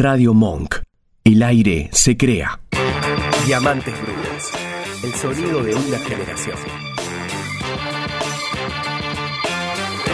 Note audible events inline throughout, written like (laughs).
Radio Monk. El aire se crea. Diamantes Brutos. El sonido de una generación.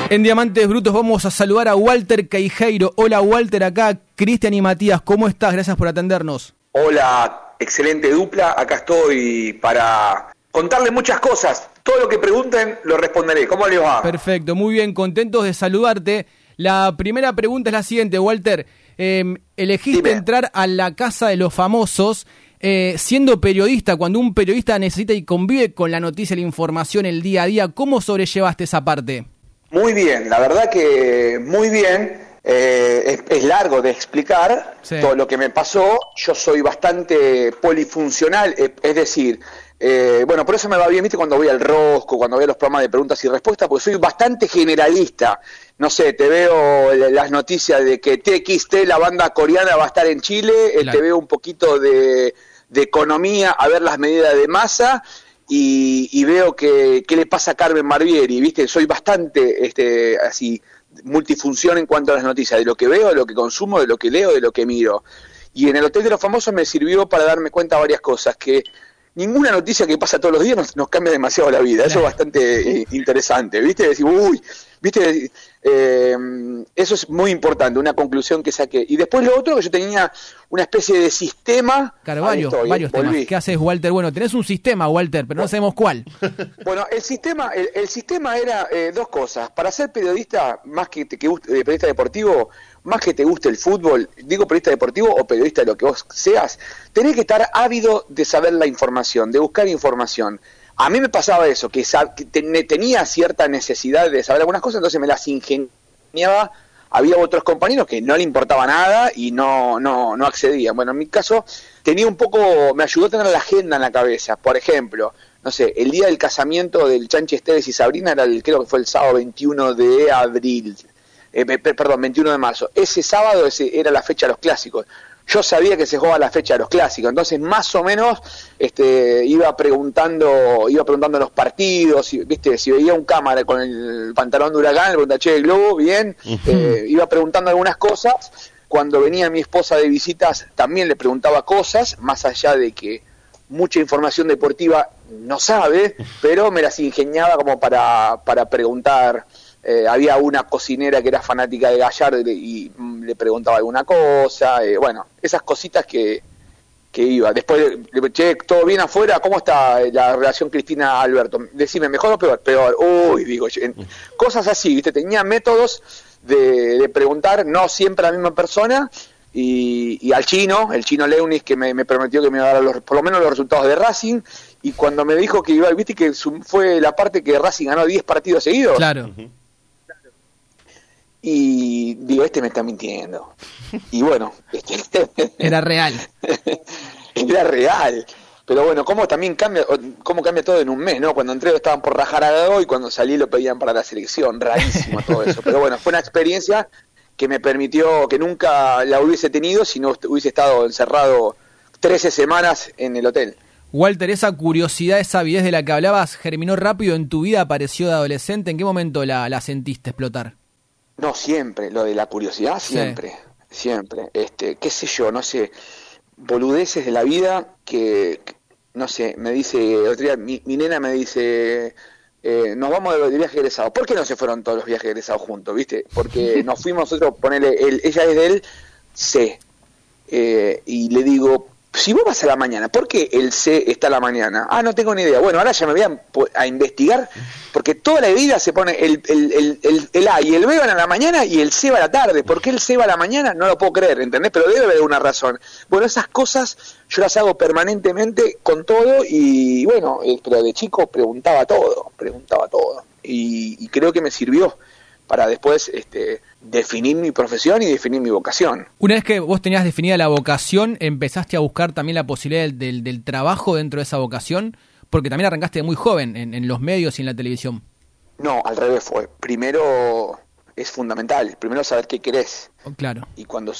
En Diamantes Brutos vamos a saludar a Walter Queijeiro. Hola Walter, acá Cristian y Matías. ¿Cómo estás? Gracias por atendernos. Hola, excelente dupla. Acá estoy para contarle muchas cosas. Todo lo que pregunten lo responderé. ¿Cómo les va? Perfecto, muy bien, contentos de saludarte. La primera pregunta es la siguiente, Walter. Em, elegiste Dime. entrar a la casa de los famosos eh, siendo periodista, cuando un periodista necesita y convive con la noticia, la información, el día a día. ¿Cómo sobrellevaste esa parte? Muy bien, la verdad que muy bien. Eh, es, es largo de explicar Sí. todo lo que me pasó. Yo soy bastante polifuncional, eh, es decir, eh, bueno, por eso me va bien, viste, cuando voy al Rosco, cuando veo los programas de preguntas y respuestas, porque soy bastante generalista. No sé, te veo las noticias de que TXT, la banda coreana, va a estar en Chile, eh, te veo un poquito de, de economía, a ver las medidas de masa. Y, y veo que qué le pasa a Carmen Barbieri, ¿viste? Soy bastante este así multifunción en cuanto a las noticias, de lo que veo, de lo que consumo, de lo que leo, de lo que miro. Y en el Hotel de los Famosos me sirvió para darme cuenta de varias cosas, que ninguna noticia que pasa todos los días nos, nos cambia demasiado la vida, eso es bastante (laughs) eh, interesante, ¿viste? Decir, uy, ¿viste? Eh, eso es muy importante, una conclusión que saqué. Y después lo otro, que yo tenía una especie de sistema... Claro, varios, estoy, varios temas. ¿Qué haces, Walter? Bueno, tenés un sistema, Walter, pero no sabemos cuál. (laughs) Bueno, el sistema, el, el sistema era eh, dos cosas. Para ser periodista, más que que guste, eh, periodista deportivo, más que te guste el fútbol, digo periodista deportivo o periodista de lo que vos seas, tenés que estar ávido de saber la información, de buscar información. A mí me pasaba eso, que, que ten- tenía cierta necesidad de saber algunas cosas, entonces me las ingeniaba. Había otros compañeros que no le importaba nada y no, no, no accedían. Bueno, en mi caso tenía un poco, me ayudó a tener la agenda en la cabeza. Por ejemplo, no sé, el día del casamiento del Chanchi Esteves y Sabrina era el, creo que fue el sábado 21 de abril, eh, pe- pe- perdón, 21 de marzo. Ese sábado ese era la fecha de los clásicos. Yo sabía que se jugaba la fecha de los clásicos, entonces más o menos este, iba preguntando, iba preguntando los partidos, y, viste, si veía un cámara con el pantalón de huracán, le preguntaba, che, Globo, bien, Eh, iba preguntando algunas cosas. Cuando venía mi esposa de visitas, también le preguntaba cosas, más allá de que mucha información deportiva no sabe, pero me las ingeniaba como para, para preguntar. Eh, había una cocinera que era fanática de Gallardo y, le- y, mm, le preguntaba alguna cosa. eh, bueno, esas cositas que, que iba. Después, le che, ¿todo bien afuera? ¿Cómo está eh, la relación Cristina-Alberto? Decime, ¿mejor o peor? Peor. Uy, digo, cosas así, ¿viste? Tenía métodos de, de preguntar, no siempre a la misma persona, y, y al chino, el chino Leunis, que me, me prometió que me iba a dar los- por lo menos los resultados de Racing, y cuando me dijo que iba, viste que su- fue la parte que Racing ganó 10 partidos seguidos, Claro. Y digo, este me está mintiendo. Y bueno, (laughs) este, Era real. (laughs) era real. Pero bueno, cómo también cambia, cómo cambia todo en un mes, ¿no? Cuando entré estaban por rajar a y cuando salí lo pedían para la selección, rarísimo todo eso. Pero bueno, fue una experiencia que me permitió, que nunca la hubiese tenido si no hubiese estado encerrado 13 semanas en el hotel. Walter, esa curiosidad, esa avidez de la que hablabas, germinó rápido en tu vida, apareció de adolescente. ¿En qué momento la, la sentiste explotar? No, siempre, lo de la curiosidad, siempre, siempre. Este, qué sé yo, no sé, boludeces de la vida que, no sé, me dice, otro día mi, mi nena me dice, eh, nos vamos de, de viaje egresado. ¿Por qué no se fueron todos los viajes egresados juntos, viste? Porque (laughs) nos fuimos nosotros, ponele, él, ella es de él, C. Eh, y le digo, si vos vas a la mañana, ¿por qué el C está a la mañana? Ah, no tengo ni idea. Bueno, ahora ya me voy a, a investigar, porque toda la vida se pone el, el, el, el- A y el B van a la mañana y el C va a la tarde. ¿Por qué el C va a la mañana? No lo puedo creer, ¿entendés? Pero debe haber una razón. Bueno, esas cosas yo las hago permanentemente con todo y bueno, eh, pero de chico preguntaba todo, preguntaba todo. Y creo que me sirvió para después este, definir mi profesión y definir mi vocación. Una vez que vos tenías definida la vocación, empezaste a buscar también la posibilidad del, trabajo dentro de esa vocación, porque también arrancaste muy joven en, en los medios y en la televisión. No, al revés fue. Primero es fundamental, primero saber qué querés. Oh, Claro. Y cuando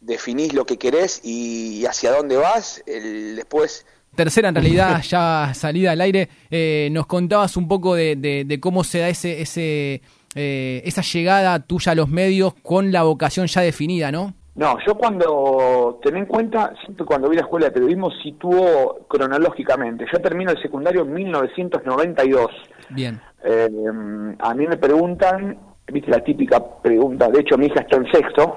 definís lo que querés y hacia dónde vas, el, después Tercera, en realidad, (laughs) ya salida al aire, eh, nos contabas un poco de, de- de cómo se da ese, ese, eh, esa llegada tuya a los medios con la vocación ya definida, ¿no? No, yo cuando, ten en cuenta, siempre cuando vi la escuela de periodismo sitúo cronológicamente. Yo termino el secundario en 1992. Bien. Eh, a mí me preguntan, viste la típica pregunta, de hecho mi hija está en sexto,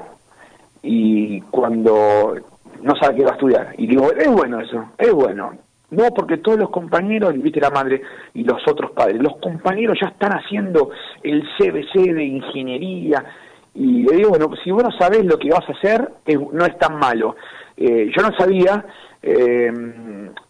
y cuando no sabe qué va a estudiar, y digo, es bueno eso, es bueno. No, porque todos los compañeros, viste la madre y los otros padres, los compañeros ya están haciendo el CBC de ingeniería, y le digo, bueno, si vos no sabés lo que vas a hacer, no es tan malo. Eh, yo no sabía, eh,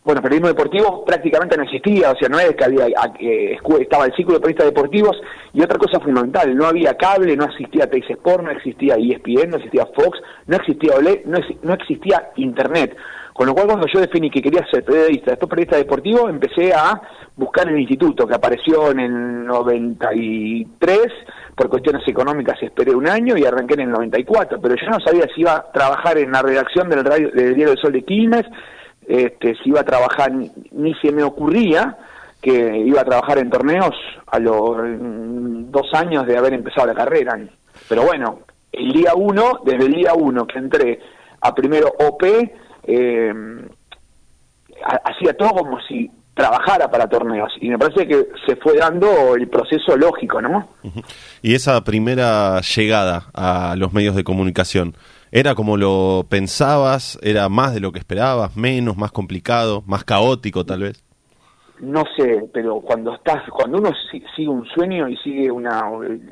bueno, periodismo deportivo prácticamente no existía, o sea, no es que había, eh, estaba el ciclo de periodistas deportivos y otra cosa fundamental, no había cable, no existía Teis Sport, no existía ESPN, no existía Fox, no existía OLED, no, no existía Internet. Con lo cual, cuando yo definí que quería ser periodista, después periodista deportivo, empecé a buscar el instituto, que apareció en el 93, por cuestiones económicas esperé un año y arranqué en el 94, pero yo no sabía si iba a trabajar en la redacción del, radio, del Diario del Sol de Quilmes, este, si iba a trabajar, ni se me ocurría que iba a trabajar en torneos a los mm, dos años de haber empezado la carrera. Pero bueno, el día uno, desde el día uno que entré a primero OP, eh, hacía todo como si trabajara para torneos y me parece que se fue dando el proceso lógico, ¿no? Y esa primera llegada a los medios de comunicación, ¿era como lo pensabas? ¿Era más de lo que esperabas? ¿Menos? ¿Más complicado? ¿Más caótico tal vez? No sé, pero cuando estás, cuando uno sigue un sueño y sigue una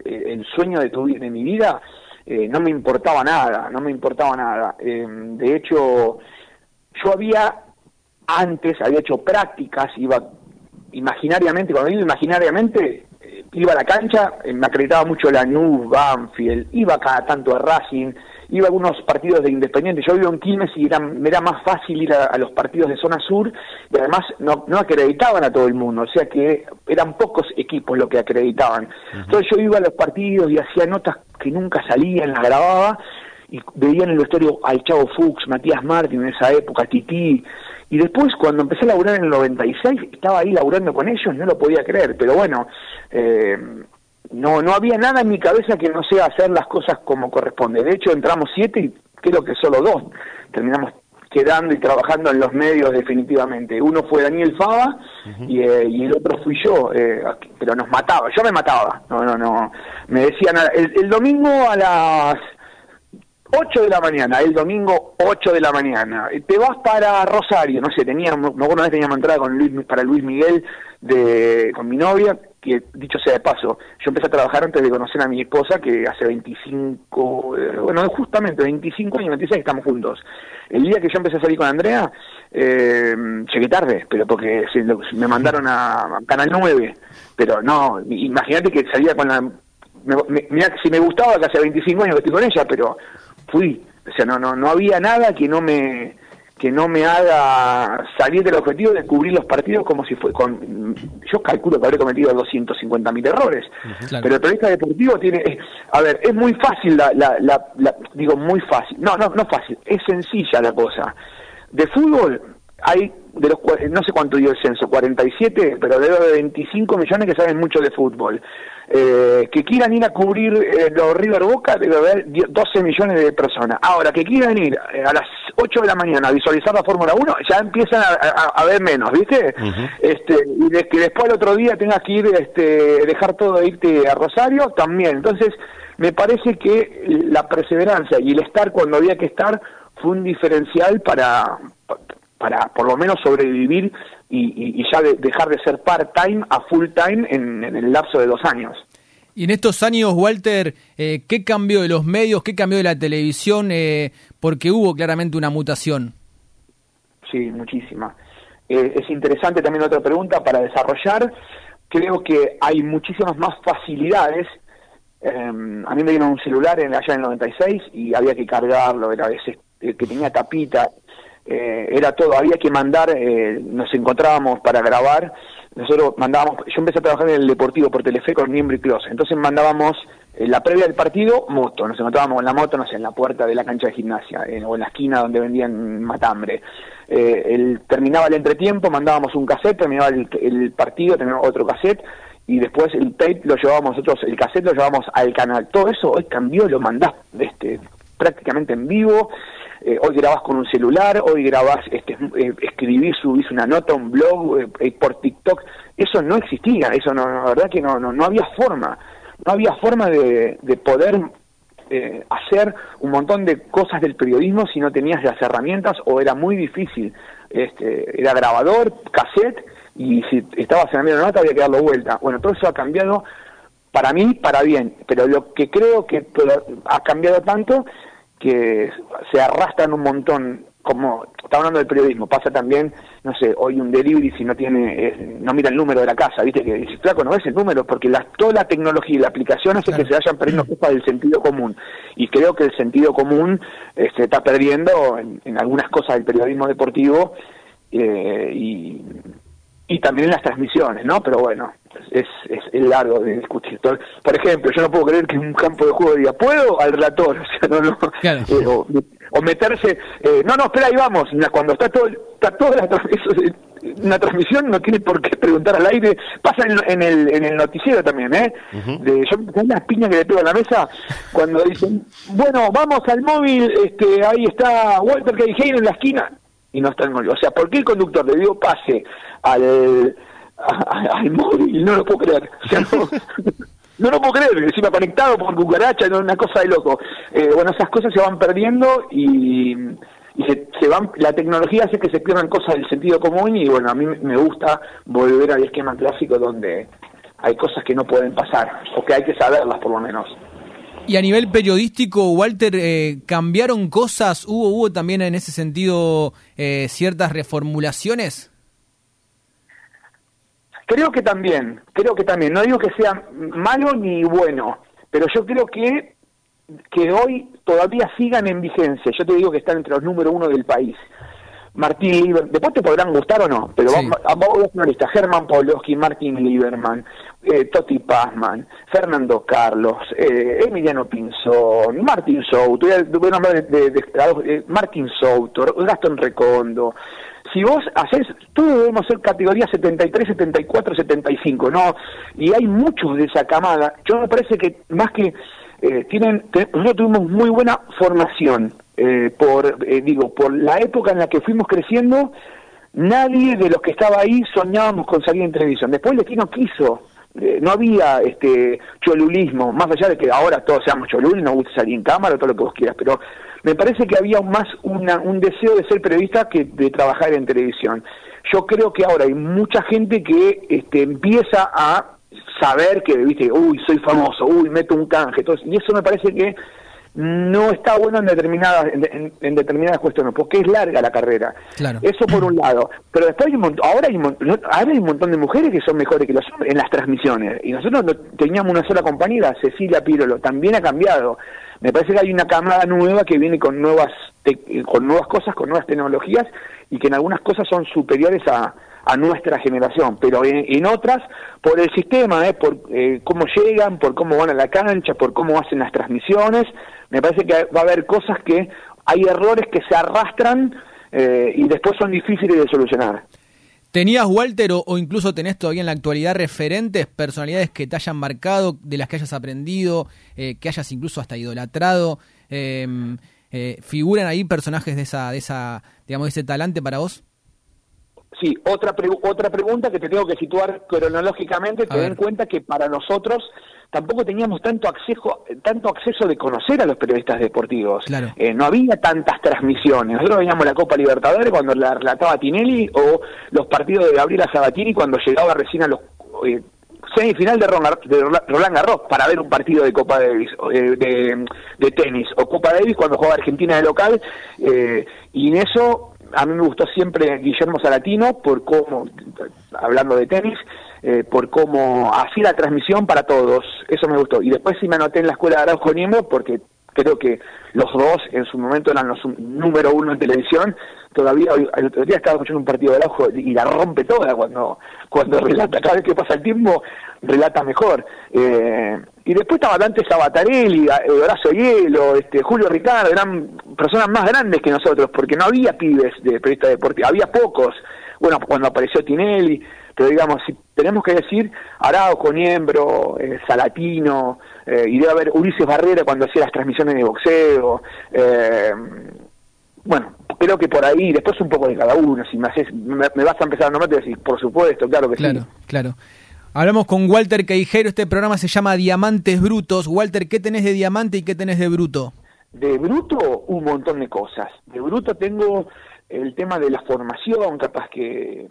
el sueño de tu de mi vida, eh, no me importaba nada, no me importaba nada. Eh, de hecho, yo había antes, había hecho prácticas, iba imaginariamente, cuando digo imaginariamente, eh, iba a la cancha, eh, me acreditaba mucho la NU, Banfield, iba cada tanto a Racing, iba a algunos partidos de Independiente. Yo vivo en Quilmes y era, me era más fácil ir a, los partidos de zona sur y además no, no acreditaban a todo el mundo, o sea que eran pocos equipos los que acreditaban. Entonces yo iba a los partidos y hacía notas que nunca salían, las grababa y veía en el vestuario al Chavo Fuchs, Matías Martín en esa época, Tití, y después cuando empecé a laburar en el 96, estaba ahí laburando con ellos, no lo podía creer, pero bueno, eh, no, no había nada en mi cabeza que no sea hacer las cosas como corresponde. De hecho, entramos siete y creo que solo dos. Terminamos quedando y trabajando en los medios definitivamente. Uno fue Daniel Fava y, eh, y, el otro fui yo, eh, pero nos mataba, yo me mataba, no, no, no, me decían, el, el domingo a las 8 de la mañana, el domingo 8 de la mañana. Te vas para Rosario, no sé, tenía, una vez teníamos entrada con Luis, para Luis Miguel de, con mi novia, que dicho sea de paso, yo empecé a trabajar antes de conocer a mi esposa, que hace 25, eh, bueno, justamente 25 años, 26 estamos juntos. El día que yo empecé a salir con Andrea, eh, llegué tarde, pero porque me mandaron a Canal 9, pero no, imagínate que salía con la... mira, si me gustaba que hace 25 años que estoy con ella, pero fui, o sea, no, no, no había nada que no me que no me haga salir del objetivo de cubrir los partidos como si fue con yo calculo que habré cometido 250 mil errores. Pero el periodista deportivo tiene a ver es muy fácil la, la, la, digo muy fácil. No no no fácil es sencilla la cosa. De fútbol hay de los no sé cuánto dio el censo 47 pero de 25 millones que saben mucho de fútbol eh, que quieran ir a cubrir eh, los River Boca, debe haber 12 millones de personas. Ahora, que quieran ir eh, a las 8 de la mañana a visualizar la Fórmula 1, ya empiezan a, ver menos, ¿viste? este, y de, que después el otro día tengas que ir, este, dejar todo e irte a Rosario, también. Entonces, me parece que la perseverancia y el estar cuando había que estar fue un diferencial para, para por lo menos sobrevivir y, ya dejar de ser part-time a full-time en, el lapso de dos años. Y en estos años, Walter, eh, ¿qué cambió de los medios? ¿Qué cambió de la televisión? Eh, porque hubo claramente una mutación. Sí, muchísima. Eh, es interesante también otra pregunta para desarrollar. Creo que hay muchísimas más facilidades. Em, a mí me dieron un celular en, allá en el 96 y había que cargarlo, era ese que tenía tapita eh, era todo, había que mandar, eh, nos encontrábamos para grabar, nosotros mandábamos, yo empecé a trabajar en el Deportivo por Telefe con Miembro y Close, entonces mandábamos eh, la previa del partido, moto, nos encontrábamos con la moto, no sé, en la puerta de la cancha de gimnasia, o en la esquina donde vendían matambre. el, terminaba el entretiempo, mandábamos un cassette, terminaba el, partido, terminaba otro cassette, y después el tape lo llevábamos nosotros, el cassette lo llevábamos al canal. Todo eso hoy cambió, lo mandás, este, prácticamente en vivo, eh, hoy grabás con un celular, hoy grabás, este, eh, escribís, subís una nota, un blog eh, eh, por TikTok, eso no existía, eso no, la verdad que no, no, no había forma, no había forma de, de poder hacer un montón de cosas del periodismo si no tenías las herramientas o era muy difícil. Este, era grabador, cassette y si estabas en la media nota había que darlo vuelta. Bueno, todo eso ha cambiado para mí, para bien, pero lo que creo que ha cambiado tanto que se arrastran un montón como está hablando del periodismo, pasa también, no sé, hoy un delivery si no tiene, eh, no mira el número de la casa, viste que dice, flaco, no ves el número, porque la, toda la tecnología y la aplicación hace que se vayan perdiendo cosas del sentido común. Y creo que el sentido común eh, se está perdiendo en, en algunas cosas del periodismo deportivo eh, y, y también en las transmisiones, ¿no? Pero bueno, es, es, es largo de discutir. Por ejemplo, yo no puedo creer que en un campo de juego diga, ¿puedo? Al relator, (laughs) o sea, no, no. Claro. Eh, o, o meterse, eh, no, no, espera, ahí vamos, cuando está todo, está toda la tra- eso es- una transmisión no tiene por qué preguntar al aire, pasa en, en el, en el noticiero también, ¿eh? de, yo ¿sabes las piñas que le pego a la mesa cuando dicen, bueno, vamos al móvil, este, ahí está Walter Caijeiro en la esquina, y no está móvil. O sea, ¿por qué el conductor le dio pase al, al móvil? No lo puedo creer. O sea, no, (laughs) no lo puedo creer, encima conectado por cucaracha, no, una cosa de loco. Eh, bueno, esas cosas se van perdiendo y, y se, se van, la tecnología hace que se pierdan cosas del sentido común y bueno, a mí me gusta volver al esquema clásico donde hay cosas que no pueden pasar, o que hay que saberlas por lo menos. Y a nivel periodístico, Walter, eh, ¿cambiaron cosas? ¿Hubo, ¿Hubo también en ese sentido eh, ciertas reformulaciones? Creo que también, creo que también. No digo que sea malo ni bueno, pero yo creo que que hoy todavía sigan en vigencia. Yo te digo que están entre los número uno del país. Martín Lieberman, después te podrán gustar o no, pero Sí. a ver una lista. Germán Pawlowski, Martín Lieberman, eh, Toti Pazman, Fernando Carlos, eh, Emiliano Pinzón, Martín Souto, voy a, nombrar de, de- de- eh, Martín Souto, Gastón Recondo. Si vos haces, todos debemos ser categoría 73, 74, 75, ¿no? Y hay muchos de esa camada. Yo me parece que más que eh, tienen, nosotros tuvimos muy buena formación, eh, por, eh, digo, por la época en la que fuimos creciendo, nadie de los que estaba ahí soñábamos con salir en televisión. Después el destino quiso, eh, no había este cholulismo, más allá de que ahora todos seamos cholulis, nos gusta salir en cámara, todo lo que vos quieras, pero me parece que había más una, un deseo de ser periodista que de trabajar en televisión. Yo creo que ahora hay mucha gente que este, empieza a saber que, viste, uy, soy famoso, uy, meto un canje, entonces, y eso me parece que no está bueno en determinadas en, determinadas cuestiones, porque es larga la carrera. Claro. Eso por un lado. Pero después hay un montón, ahora hay un, ahora hay un montón de mujeres que son mejores que los hombres en las transmisiones. Y nosotros no- teníamos una sola compañera, Cecilia Pirolo, también ha cambiado. Me parece que hay una camada nueva que viene con nuevas con nuevas cosas, con nuevas tecnologías y que en algunas cosas son superiores a, a nuestra generación, pero en, en otras por el sistema, ¿eh? por eh, cómo llegan, por cómo van a la cancha, por cómo hacen las transmisiones, me parece que va a haber cosas que hay errores que se arrastran eh, y después son difíciles de solucionar. ¿Tenías, Walter, o, o incluso tenés todavía en la actualidad referentes, personalidades que te hayan marcado, de las que hayas aprendido, eh, que hayas incluso hasta idolatrado? Eh, eh, ¿Figuran ahí personajes de esa, de esa, digamos, de ese talante para vos? Sí, otra, otra pregunta que te tengo que situar cronológicamente, A ten en cuenta que para nosotros tampoco teníamos tanto acceso, tanto acceso de conocer a los periodistas deportivos. Claro. Eh, no había tantas transmisiones. Nosotros veíamos la Copa Libertadores cuando la relataba Tinelli o los partidos de Gabriela Sabatini cuando llegaba recién a los eh, semifinal de Roland, de Roland Garros para ver un partido de Copa Davis, eh, de, de tenis o Copa Davis cuando jugaba Argentina de local eh, y en eso a mí me gustó siempre Guillermo Salatino por cómo, hablando de tenis, eh, por cómo hacía la transmisión para todos, eso me gustó. Y después sí me anoté en la escuela de Araujo Niembro porque creo que los dos en su momento eran los número uno en televisión. Todavía el otro día estaba escuchando un partido de Araujo y la rompe toda cuando, cuando (laughs) relata. Cada vez que pasa el tiempo, relata mejor. Eh, y después estaba Dante Sabatarelli, eh, Horacio Hielo, este, Julio Ricardo, eran personas más grandes que nosotros, porque no había pibes de periodista deportivo, había pocos. Bueno, cuando apareció Tinelli, pero digamos, si tenemos que decir Araujo, Niembro, eh, Salatino, eh, y debe haber Ulises Barrera cuando hacía las transmisiones de boxeo, eh, bueno, creo que por ahí, después un poco de cada uno, si me, haces, me, vas a empezar a nombrar, te decir, por supuesto, claro que claro, sí. Claro, Hablamos con Walter Queijero, este programa se llama Diamantes Brutos. Walter, ¿qué tenés de diamante y qué tenés de bruto? De bruto, un montón de cosas. De bruto tengo el tema de la formación, capaz que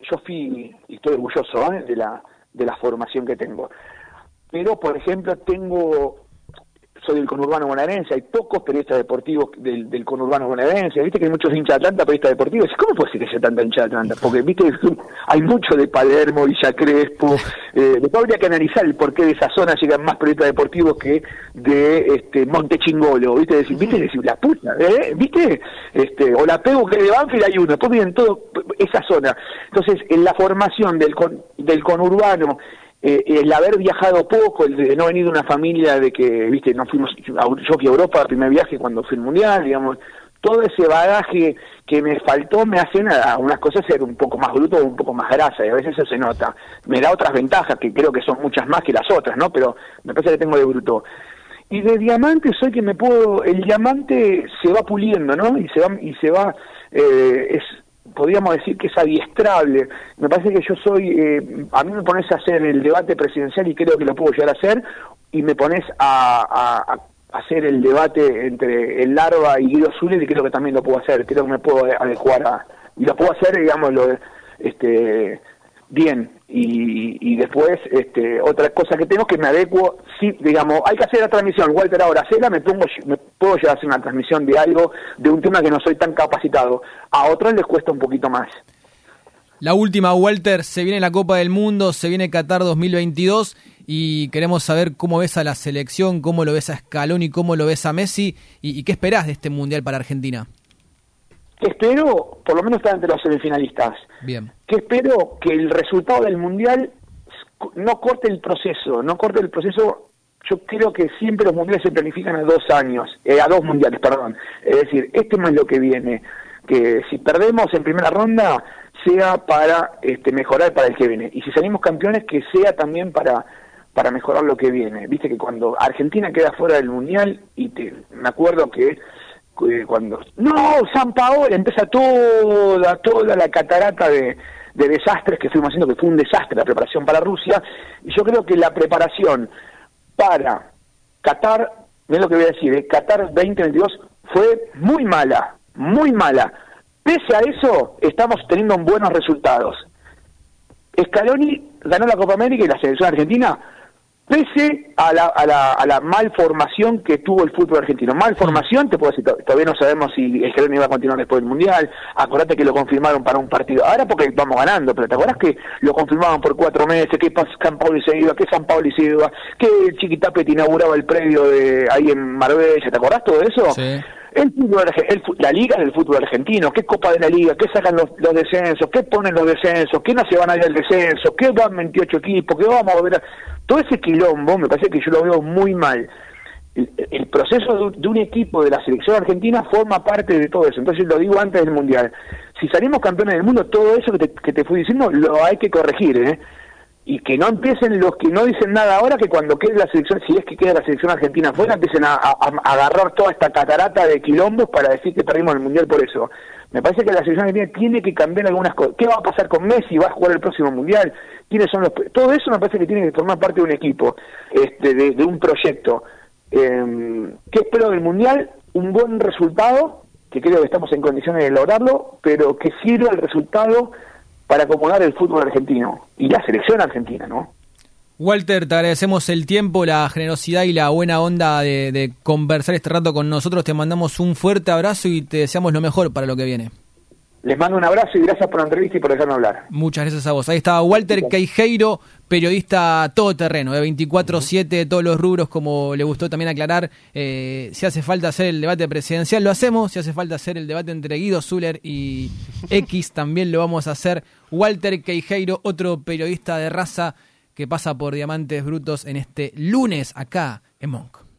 yo fui, y estoy orgulloso ¿eh? de, la, de la formación que tengo. Pero, por ejemplo, tengo soy del conurbano bonaerense, hay pocos periodistas deportivos del, del conurbano bonaerense, viste que hay muchos hinchas de Atlanta, periodistas deportivos, ¿cómo puede ser que haya tanta hincha de Atlanta? Porque viste (laughs) hay mucho de Palermo, Villa Crespo, eh, después habría que analizar el porqué de esa zona llegan más periodistas deportivos que de este Montechingolo, viste, decir, viste, decir, la puta, ¿eh? viste, este, o la pego que de Banfield hay uno, después vienen todo esa zona. Entonces, en la formación del, del conurbano, eh, el haber viajado poco, el de no venir de una familia de que, viste, no fuimos, yo fui a Europa, primer viaje cuando fui al Mundial, digamos, todo ese bagaje que me faltó me hacen a unas cosas ser un poco más bruto un poco más grasa, y a veces eso se nota. Me da otras ventajas, que creo que son muchas más que las otras, ¿no? Pero me parece que tengo de bruto. Y de diamante soy que me puedo, el diamante se va puliendo, ¿no? Y se va, y se va, eh, es, podríamos decir que es adiestrable. Me parece que yo soy, eh, a mí me pones a hacer el debate presidencial y creo que lo puedo llegar a hacer, y me pones a, hacer el debate entre el Larva y Guido Zuller y creo que también lo puedo hacer, creo que me puedo adecuar a, y lo puedo hacer, digamos, lo, este, bien y, y después este, otra cosa que tengo que me adecuo sí digamos hay que hacer la transmisión. Walter ahora cena me pongo me puedo llevar a hacer una transmisión de algo de un tema que no soy tan capacitado. A otros les cuesta un poquito más. La última Walter se viene la Copa del Mundo se viene Qatar 2022 y queremos saber cómo ves a la selección cómo lo ves a Scaloni cómo lo ves a Messi y, y qué esperás de este mundial para Argentina espero, por lo menos estar entre los semifinalistas. Bien. Que espero que el resultado del mundial no corte el proceso, no corte el proceso. Yo creo que siempre los mundiales se planifican a dos años, eh, a dos mundiales, perdón. Es decir, este no es lo que viene. Que si perdemos en primera ronda, sea para este, mejorar para el que viene. Y si salimos campeones, que sea también para para mejorar lo que viene. Viste que cuando Argentina queda fuera del mundial, y te, me acuerdo que eh, cuando no San Paolo empieza toda toda la catarata de, desastres que fuimos haciendo que fue un desastre la preparación para Rusia y yo creo que la preparación para Qatar es lo que voy a decir eh, Qatar 2022 fue muy mala muy mala. Pese a eso estamos teniendo buenos resultados. Scaloni ganó la Copa América y la selección argentina pese a la, a, la, a la malformación que tuvo el fútbol argentino. Malformación, te puedo decir, todavía no sabemos si el Geroni va a continuar después del Mundial, acordate que lo confirmaron para un partido, ahora porque vamos ganando, pero ¿te acuerdas que lo confirmaban por cuatro meses, que San Paulo se iba, que San Paulo se iba, que Chiquitapet inauguraba el predio de ahí en Marbella, ¿te acordás todo eso? Sí. El fútbol, el, la liga del fútbol argentino, qué copa de la liga, qué sacan los, los descensos, qué ponen los descensos, qué no se van a ir al descenso, qué van 28 equipos, qué vamos a volver a todo ese quilombo me parece que yo lo veo muy mal. El, proceso de, un equipo de la selección argentina forma parte de todo eso. Entonces lo digo antes del Mundial. Si salimos campeones del mundo, todo eso que te, que te fui diciendo lo hay que corregir. ¿eh? Y que no empiecen los que no dicen nada ahora, que cuando quede la selección, si es que queda la selección argentina afuera, empiecen a, agarrar toda esta catarata de quilombos para decir que perdimos el Mundial por eso. Me parece que la selección argentina tiene que cambiar algunas cosas. ¿Qué va a pasar con Messi? ¿Va a jugar el próximo Mundial? ¿Quiénes son los...? Todo eso me parece que tiene que formar parte de un equipo, este, de, un proyecto. Eh, ¿Qué espero del Mundial? Un buen resultado, que creo que estamos en condiciones de lograrlo, pero que sirva el resultado para acomodar el fútbol argentino y la selección argentina, ¿no? Walter, te agradecemos el tiempo, la generosidad y la buena onda de, conversar este rato con nosotros. Te mandamos un fuerte abrazo y te deseamos lo mejor para lo que viene. Les mando un abrazo y gracias por la entrevista y por dejarme hablar. Muchas gracias a vos. Ahí estaba Walter Queijeiro, periodista todoterreno, de 24-7 de todos los rubros, como le gustó también aclarar. Eh, si hace falta hacer el debate presidencial, lo hacemos. Si hace falta hacer el debate entre Guido Zuller y X, también lo vamos a hacer. Walter Queijeiro, otro periodista de raza que pasa por Diamantes Brutos en este lunes acá en Monk.